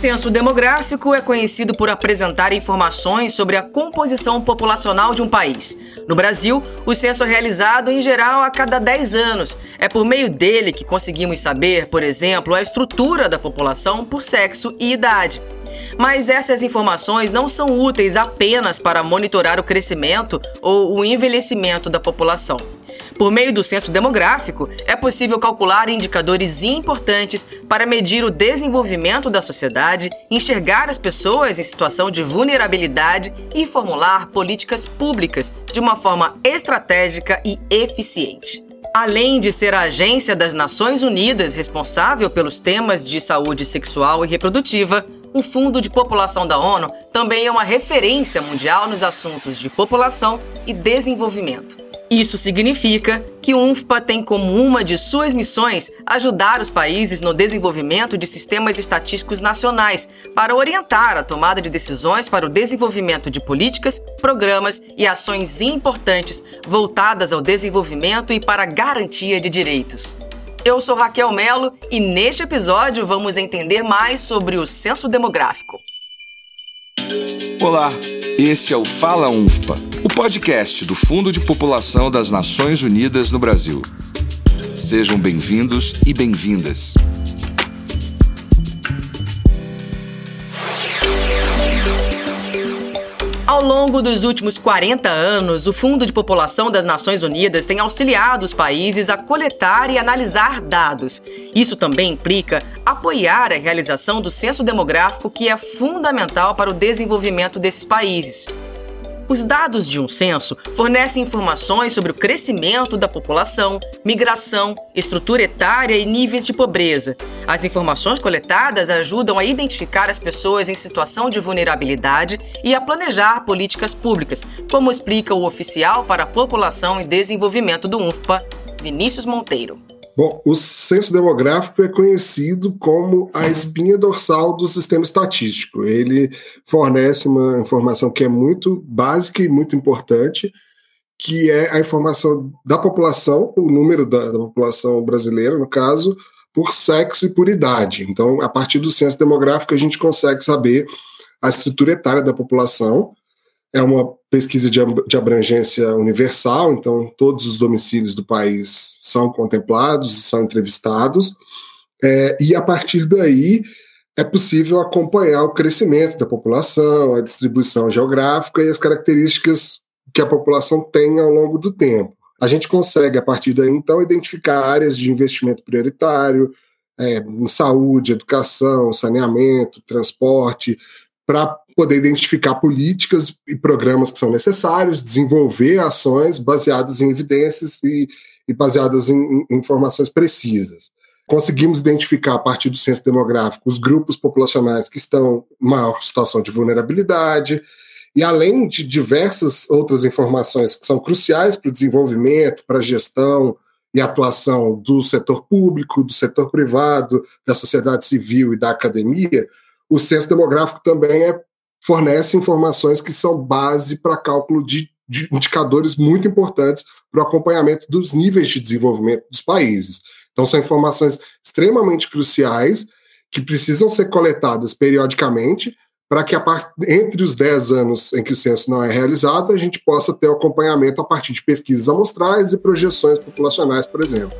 censo demográfico é conhecido por apresentar informações sobre a composição populacional de um país. No Brasil, o censo é realizado em geral a cada 10 anos. É por meio dele que conseguimos saber, por exemplo, a estrutura da população por sexo e idade. Mas essas informações não são úteis apenas para monitorar o crescimento ou o envelhecimento da população. Por meio do censo demográfico, é possível calcular indicadores importantes para medir o desenvolvimento da sociedade, enxergar as pessoas em situação de vulnerabilidade e formular políticas públicas de uma forma estratégica e eficiente. Além de ser a agência das Nações Unidas responsável pelos temas de saúde sexual e reprodutiva, o Fundo de População da ONU também é uma referência mundial nos assuntos de população e desenvolvimento. Isso significa que o UNFPA tem como uma de suas missões ajudar os países no desenvolvimento de sistemas estatísticos nacionais para orientar a tomada de decisões para o desenvolvimento de políticas, programas e ações importantes voltadas ao desenvolvimento e para a garantia de direitos. Eu sou Raquel Melo e neste episódio vamos entender mais sobre o censo demográfico. Olá, este é o Fala UNFPA, o podcast do Fundo de População das Nações Unidas no Brasil. Sejam bem-vindos e bem-vindas. Ao longo dos últimos 40 anos, o Fundo de População das Nações Unidas tem auxiliado os países a coletar e analisar dados. Isso também implica apoiar a realização do censo demográfico, que é fundamental para o desenvolvimento desses países. Os dados de um censo fornecem informações sobre o crescimento da população, migração, estrutura etária e níveis de pobreza. As informações coletadas ajudam a identificar as pessoas em situação de vulnerabilidade e a planejar políticas públicas, como explica o oficial para a População e Desenvolvimento do UNFPA, Vinícius Monteiro. Bom, o censo demográfico é conhecido como a espinha dorsal do sistema estatístico. Ele fornece uma informação que é muito básica e muito importante, que é a informação da população, o número da, da população brasileira, no caso, por sexo e por idade. Então, a partir do censo demográfico, a gente consegue saber a estrutura etária da população, é uma pesquisa de, abrangência universal, então todos os domicílios do país são contemplados, são entrevistados, é, e a partir daí é possível acompanhar o crescimento da população, a distribuição geográfica e as características que a população tem ao longo do tempo. A gente consegue, a partir daí, então, identificar áreas de investimento prioritário é, em saúde, educação, saneamento, transporte, para poder identificar políticas e programas que são necessários, desenvolver ações baseadas em evidências e, e baseadas em, em, informações precisas. Conseguimos identificar, a partir do censo demográfico, os grupos populacionais que estão em maior situação de vulnerabilidade, e além de diversas outras informações que são cruciais para o desenvolvimento, para a gestão e atuação do setor público, do setor privado, da sociedade civil e da academia, o censo demográfico também é fornece informações que são base para cálculo de, de indicadores muito importantes para o acompanhamento dos níveis de desenvolvimento dos países. Então, são informações extremamente cruciais que precisam ser coletadas periodicamente para que, part... entre os 10 anos em que o censo não é realizado, a gente possa ter o acompanhamento a partir de pesquisas amostrais e projeções populacionais, por exemplo.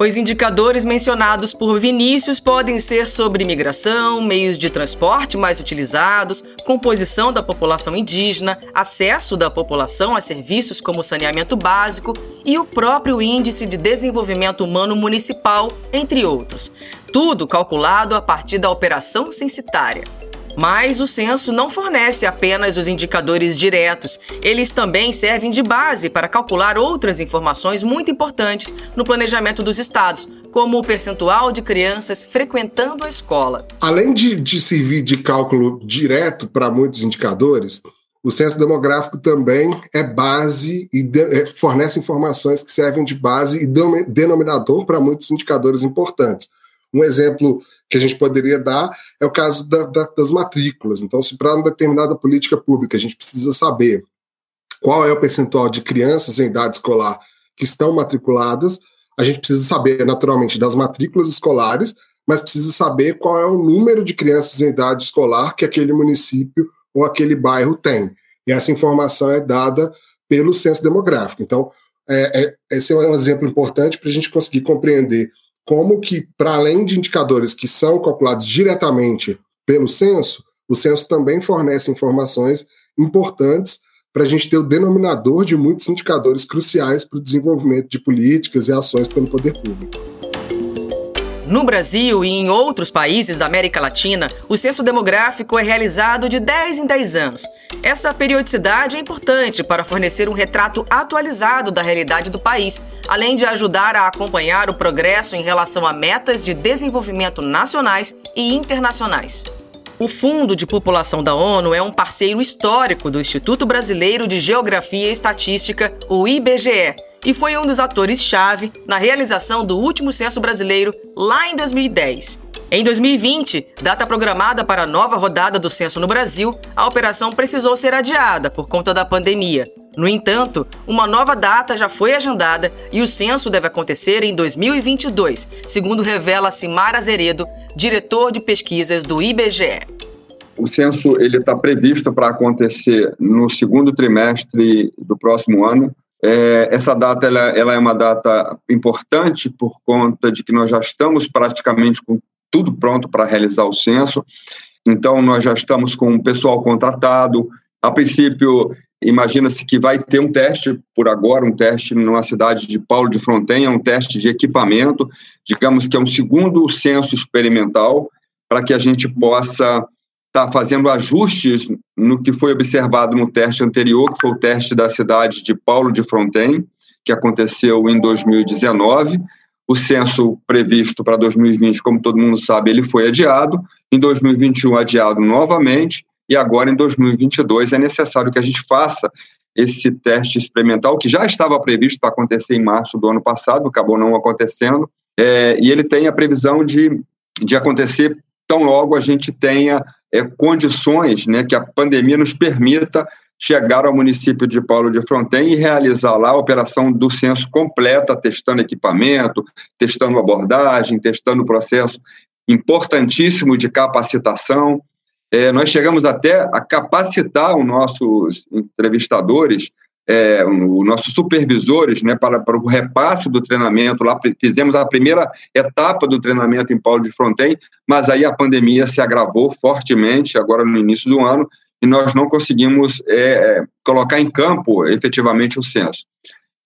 Os indicadores mencionados por Vinícius podem ser sobre migração, meios de transporte mais utilizados, composição da população indígena, acesso da população a serviços como saneamento básico e o próprio Índice de Desenvolvimento Humano Municipal, entre outros. Tudo calculado a partir da operação censitária. Mas o censo não fornece apenas os indicadores diretos, eles também servem de base para calcular outras informações muito importantes no planejamento dos estados, como o percentual de crianças frequentando a escola. Além de, de servir de cálculo direto para muitos indicadores, o censo demográfico também é base e de, é, fornece informações que servem de base e denominador para muitos indicadores importantes. Um exemplo que a gente poderia dar é o caso da, da, das matrículas. Então, se para uma determinada política pública a gente precisa saber qual é o percentual de crianças em idade escolar que estão matriculadas, a gente precisa saber, naturalmente, das matrículas escolares, mas precisa saber qual é o número de crianças em idade escolar que aquele município ou aquele bairro tem. E essa informação é dada pelo censo demográfico. Então, é, é, esse é um exemplo importante para a gente conseguir compreender como que, para além de indicadores que são calculados diretamente pelo censo, o censo também fornece informações importantes para a gente ter o denominador de muitos indicadores cruciais para o desenvolvimento de políticas e ações pelo poder público. No Brasil e em outros países da América Latina, o censo demográfico é realizado de 10 em 10 anos. Essa periodicidade é importante para fornecer um retrato atualizado da realidade do país, além de ajudar a acompanhar o progresso em relação a metas de desenvolvimento nacionais e internacionais. O Fundo de População da ONU é um parceiro histórico do Instituto Brasileiro de Geografia e Estatística, o IBGE, e foi um dos atores-chave na realização do último censo brasileiro lá em 2010. Em 2020, data programada para a nova rodada do censo no Brasil, a operação precisou ser adiada por conta da pandemia. No entanto, uma nova data já foi agendada e o censo deve acontecer em 2022, segundo revela Simar Azeredo, diretor de pesquisas do IBGE. O censo ele está previsto para acontecer no segundo trimestre do próximo ano, é, essa data ela, ela, é uma data importante por conta de que nós já estamos praticamente com tudo pronto para realizar o censo. Então, nós já estamos com o pessoal contratado. A princípio, imagina-se que vai ter um teste por agora, um teste numa cidade de Paulo de Frontenha, um teste de equipamento, digamos que é um segundo censo experimental, para que a gente possa está fazendo ajustes no que foi observado no teste anterior, que foi o teste da cidade de Paulo de Fronten, que aconteceu em 2019. O censo previsto para 2020, como todo mundo sabe, ele foi adiado. Em 2021, adiado novamente. E agora, em 2022, é necessário que a gente faça esse teste experimental, que já estava previsto para acontecer em março do ano passado, acabou não acontecendo. É, e ele tem a previsão de, de acontecer tão logo a gente tenha é, condições né, que a pandemia nos permita chegar ao município de Paulo de Fronten e realizar lá a operação do censo completa, testando equipamento, testando abordagem, testando o processo importantíssimo de capacitação. É, nós chegamos até a capacitar os nossos entrevistadores é, os nossos supervisores né, para, para o repasse do treinamento. Lá fizemos a primeira etapa do treinamento em Paulo de Fronten, mas aí a pandemia se agravou fortemente agora no início do ano e nós não conseguimos é, é colocar em campo efetivamente o censo.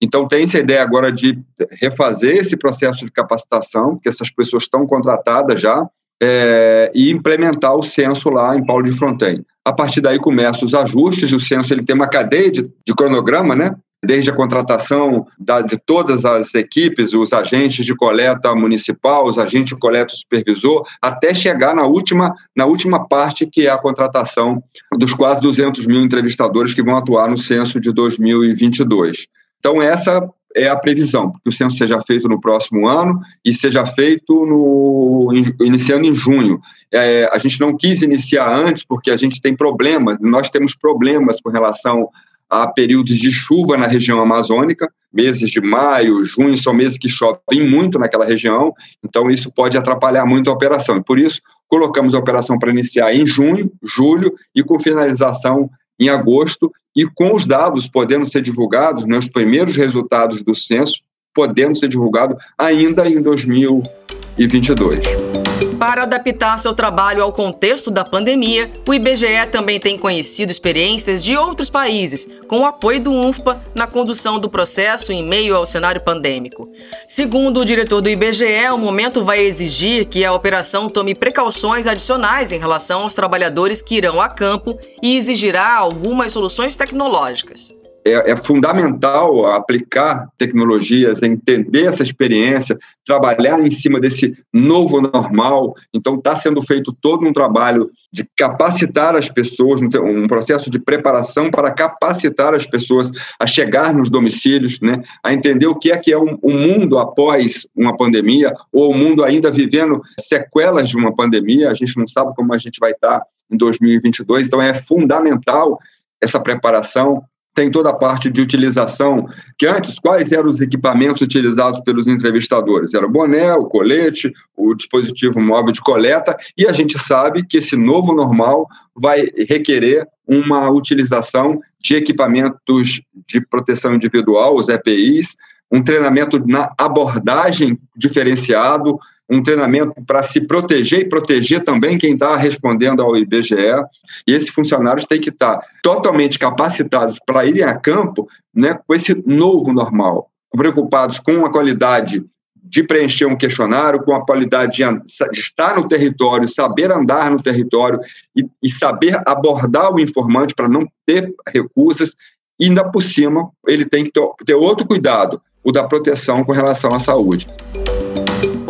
Então, tem essa ideia agora de refazer esse processo de capacitação, que essas pessoas estão contratadas já, é, e implementar o censo lá em Paulo de Fronten. A partir daí começam os ajustes, o censo ele tem uma cadeia de, de cronograma, né? desde a contratação da, de todas as equipes, os agentes de coleta municipal, os agentes de coleta supervisor, até chegar na última, na última parte, que é a contratação dos quase 200 mil entrevistadores que vão atuar no censo de 2022. Então, essa é a previsão, que o censo seja feito no próximo ano e seja feito no, iniciando em junho. É, a gente não quis iniciar antes porque a gente tem problemas, nós temos problemas com relação a períodos de chuva na região amazônica, meses de maio, junho são meses que chovem muito naquela região, então isso pode atrapalhar muito a operação. Por isso colocamos a operação para iniciar em junho, julho e com finalização em agosto e com os dados podendo ser divulgados, né, os primeiros resultados do censo podendo ser divulgados ainda em 2022. Para adaptar seu trabalho ao contexto da pandemia, o IBGE também tem conhecido experiências de outros países, com o apoio do UNFPA na condução do processo em meio ao cenário pandêmico. Segundo o diretor do IBGE, o momento vai exigir que a operação tome precauções adicionais em relação aos trabalhadores que irão a campo e exigirá algumas soluções tecnológicas é, é, fundamental aplicar tecnologias, entender essa experiência, trabalhar em cima desse novo normal. Então, está sendo feito todo um trabalho de capacitar as pessoas, um processo de preparação para capacitar as pessoas a chegar nos domicílios, né, a entender o que é que é um, um mundo após uma pandemia, ou o um mundo ainda vivendo sequelas de uma pandemia. A gente não sabe como a gente vai estar em 2022, então é fundamental essa preparação tem toda a parte de utilização, que antes, quais eram os equipamentos utilizados pelos entrevistadores? Era o boné, o colete, o dispositivo móvel de coleta, e a gente sabe que esse novo normal vai requerer uma utilização de equipamentos de proteção individual, os EPIs, um treinamento na abordagem diferenciado, um treinamento para se proteger e proteger também quem está respondendo ao IBGE. E esses funcionários têm que estar tá totalmente capacitados para irem a campo né, com esse novo normal, preocupados com a qualidade de preencher um questionário, com a qualidade de estar no território, saber andar no território e, e saber abordar o informante para não ter recusas. E ainda por cima, ele tem que ter, ter outro cuidado, o da proteção com relação à saúde.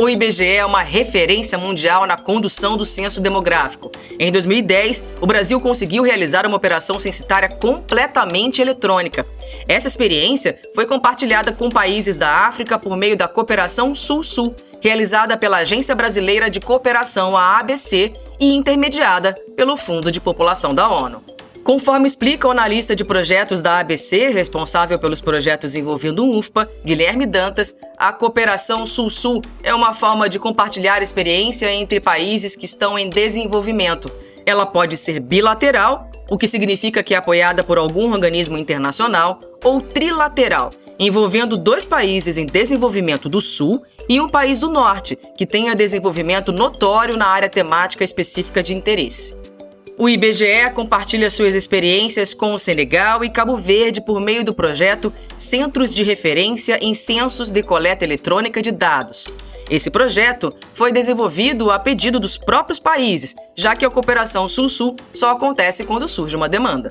O IBGE é uma referência mundial na condução do censo demográfico. Em 2010, o Brasil conseguiu realizar uma operação censitária completamente eletrônica. Essa experiência foi compartilhada com países da África por meio da Cooperação Sul-Sul, realizada pela Agência Brasileira de Cooperação, a ABC, e intermediada pelo Fundo de População da ONU. Conforme explica o analista de projetos da ABC, responsável pelos projetos envolvendo o UFPA, Guilherme Dantas, a cooperação Sul-Sul é uma forma de compartilhar experiência entre países que estão em desenvolvimento. Ela pode ser bilateral, o que significa que é apoiada por algum organismo internacional, ou trilateral, envolvendo dois países em desenvolvimento do Sul e um país do Norte, que tenha desenvolvimento notório na área temática específica de interesse. O IBGE compartilha suas experiências com o Senegal e Cabo Verde por meio do projeto Centros de Referência em Censos de Coleta Eletrônica de Dados. Esse projeto foi desenvolvido a pedido dos próprios países, já que a cooperação Sul-Sul só acontece quando surge uma demanda.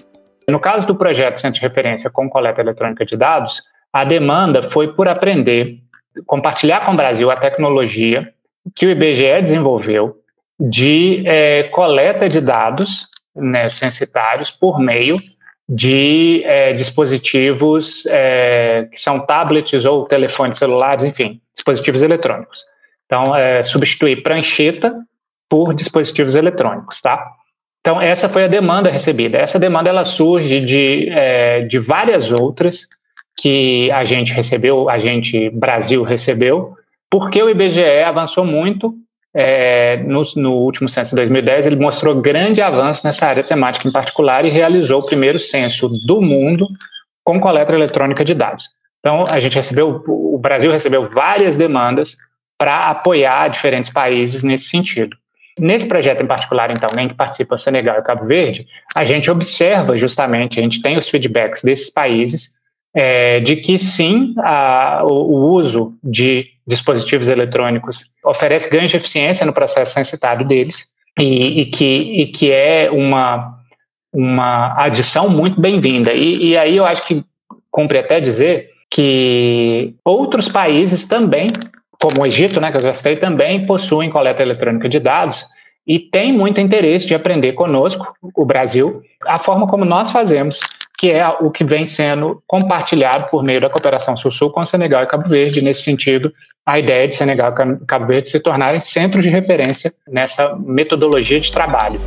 No caso do projeto Centro de Referência com Coleta Eletrônica de Dados, a demanda foi por aprender, compartilhar com o Brasil a tecnologia que o IBGE desenvolveu de é, coleta de dados né, censitários por meio de é, dispositivos é, que são tablets ou telefones celulares, enfim, dispositivos eletrônicos. Então, é, substituir prancheta por dispositivos eletrônicos, tá? Então, essa foi a demanda recebida. Essa demanda ela surge de, é, de várias outras que a gente recebeu, a gente Brasil recebeu, porque o IBGE avançou muito é, no, no, último censo de 2010, ele mostrou grande avanço nessa área temática em particular e realizou o primeiro censo do mundo com coleta eletrônica de dados. Então, a gente recebeu, o Brasil recebeu várias demandas para apoiar diferentes países nesse sentido. Nesse projeto em particular, então, em que participa Senegal e Cabo Verde, a gente observa justamente, a gente tem os feedbacks desses países é, de que sim, a, o, o, uso de dispositivos eletrônicos oferece ganhos de eficiência no processo censitário deles e, e, que, e que é uma, uma adição muito bem-vinda. E, e aí eu acho que cumpre até dizer que outros países também, como o Egito, né, que eu já citei, também possuem coleta eletrônica de dados e tem muito interesse de aprender conosco, o Brasil, a forma como nós fazemos que é o que vem sendo compartilhado por meio da cooperação Sul-Sul com Senegal e Cabo Verde. Nesse sentido, a ideia de Senegal e Cabo Verde se tornarem centros de referência nessa metodologia de trabalho.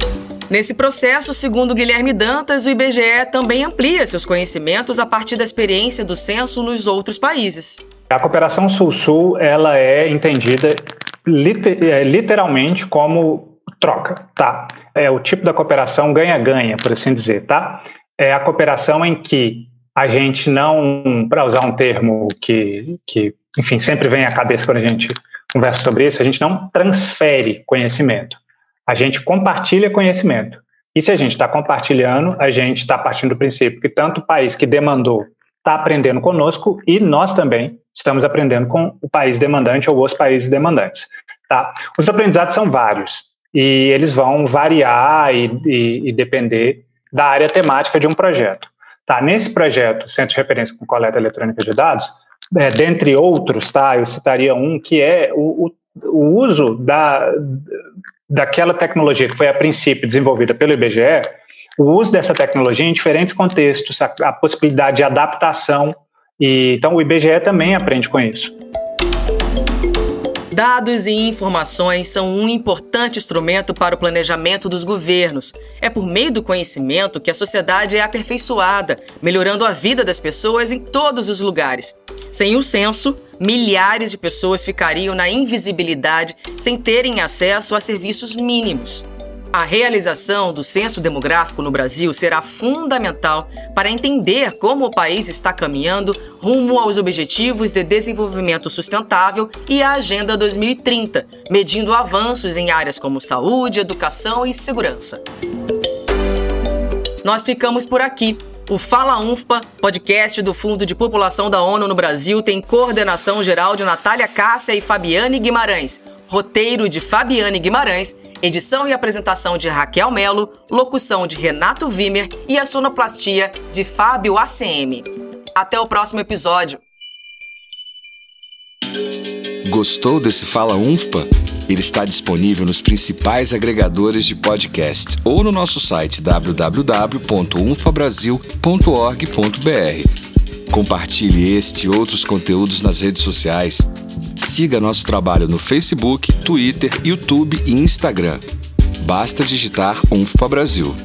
Nesse processo, segundo Guilherme Dantas, o IBGE também amplia seus conhecimentos a partir da experiência do censo nos outros países. A cooperação Sul-Sul ela é entendida é, literalmente como troca, tá? É o tipo da cooperação ganha-ganha, por assim dizer, tá? É a cooperação em que a gente não, para usar um termo que, que, enfim, sempre vem à cabeça quando a gente conversa sobre isso, a gente não transfere conhecimento, a gente compartilha conhecimento. E se a gente está compartilhando, a gente está partindo do princípio que tanto o país que demandou está aprendendo conosco e nós também estamos aprendendo com o país demandante ou os países demandantes. Tá? Os aprendizados são vários e eles vão variar e, e, e depender da área temática de um projeto. Tá, nesse projeto, Centro de Referência com Coleta Eletrônica de Dados, é, dentre outros, tá, eu citaria um que é o, o, o uso da, daquela tecnologia que foi a princípio desenvolvida pelo IBGE, o uso dessa tecnologia em diferentes contextos, a, a possibilidade de adaptação, e então o IBGE também aprende com isso. Dados e informações são um importante instrumento para o planejamento dos governos. É por meio do conhecimento que a sociedade é aperfeiçoada, melhorando a vida das pessoas em todos os lugares. Sem o censo, milhares de pessoas ficariam na invisibilidade sem terem acesso a serviços mínimos. A realização do censo demográfico no Brasil será fundamental para entender como o país está caminhando rumo aos Objetivos de Desenvolvimento Sustentável e a Agenda 2030, medindo avanços em áreas como saúde, educação e segurança. Nós ficamos por aqui. O Fala UNFPA, podcast do Fundo de População da ONU no Brasil, tem coordenação geral de Natália Cássia e Fabiane Guimarães roteiro de Fabiane Guimarães, edição e apresentação de Raquel Melo, locução de Renato Vimer e a sonoplastia de Fábio ACM. Até o próximo episódio. Gostou desse Fala UNFPA? Ele está disponível nos principais agregadores de podcast ou no nosso site www.unfabrasil.org.br. Compartilhe este e outros conteúdos nas redes sociais Siga nosso trabalho no Facebook, Twitter, YouTube e Instagram. Basta digitar UNFPA Brasil.